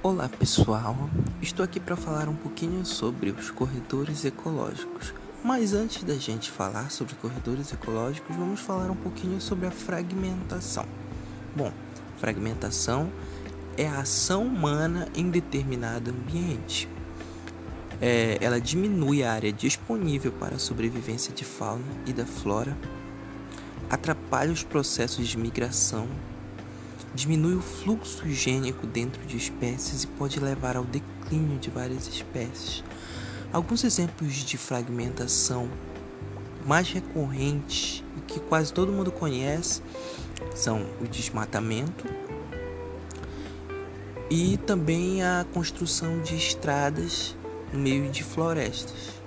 Olá pessoal, estou aqui para falar um pouquinho sobre os corredores ecológicos. Mas antes da gente falar sobre corredores ecológicos, vamos falar um pouquinho sobre a fragmentação. Bom, fragmentação é a ação humana em determinado ambiente. É, ela diminui a área disponível para a sobrevivência de fauna e da flora, atrapalha os processos de migração diminui o fluxo gênico dentro de espécies e pode levar ao declínio de várias espécies. Alguns exemplos de fragmentação mais recorrentes e que quase todo mundo conhece são o desmatamento e também a construção de estradas no meio de florestas.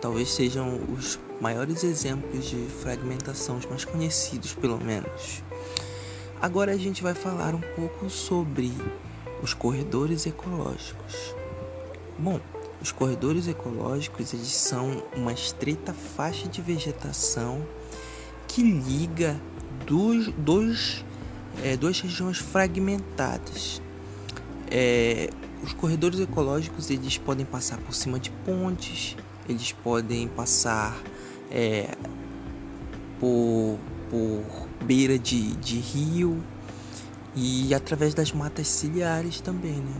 Talvez sejam os maiores exemplos de fragmentação, os mais conhecidos pelo menos. Agora a gente vai falar um pouco sobre os corredores ecológicos. Bom, os corredores ecológicos eles são uma estreita faixa de vegetação que liga dois, dois, é, duas regiões fragmentadas. É, os corredores ecológicos eles podem passar por cima de pontes, eles podem passar é, por, por beira de, de rio e através das matas ciliares também, né?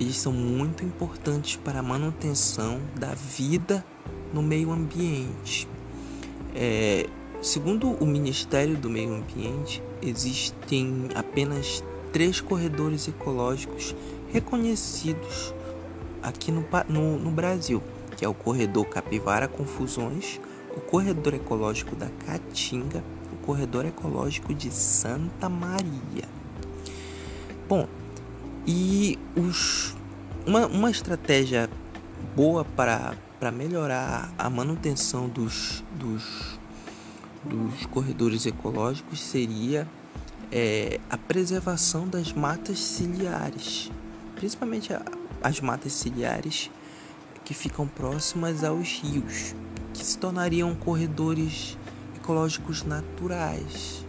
Eles são muito importantes para a manutenção da vida no meio ambiente. É, segundo o Ministério do Meio Ambiente, existem apenas três corredores ecológicos reconhecidos aqui no, no, no Brasil, que é o corredor Capivara Confusões, o corredor ecológico da Caatinga corredor ecológico de Santa Maria. Bom, e os, uma, uma estratégia boa para, para melhorar a manutenção dos, dos, dos corredores ecológicos seria é, a preservação das matas ciliares, principalmente as matas ciliares que ficam próximas aos rios, que se tornariam corredores ecológicos naturais.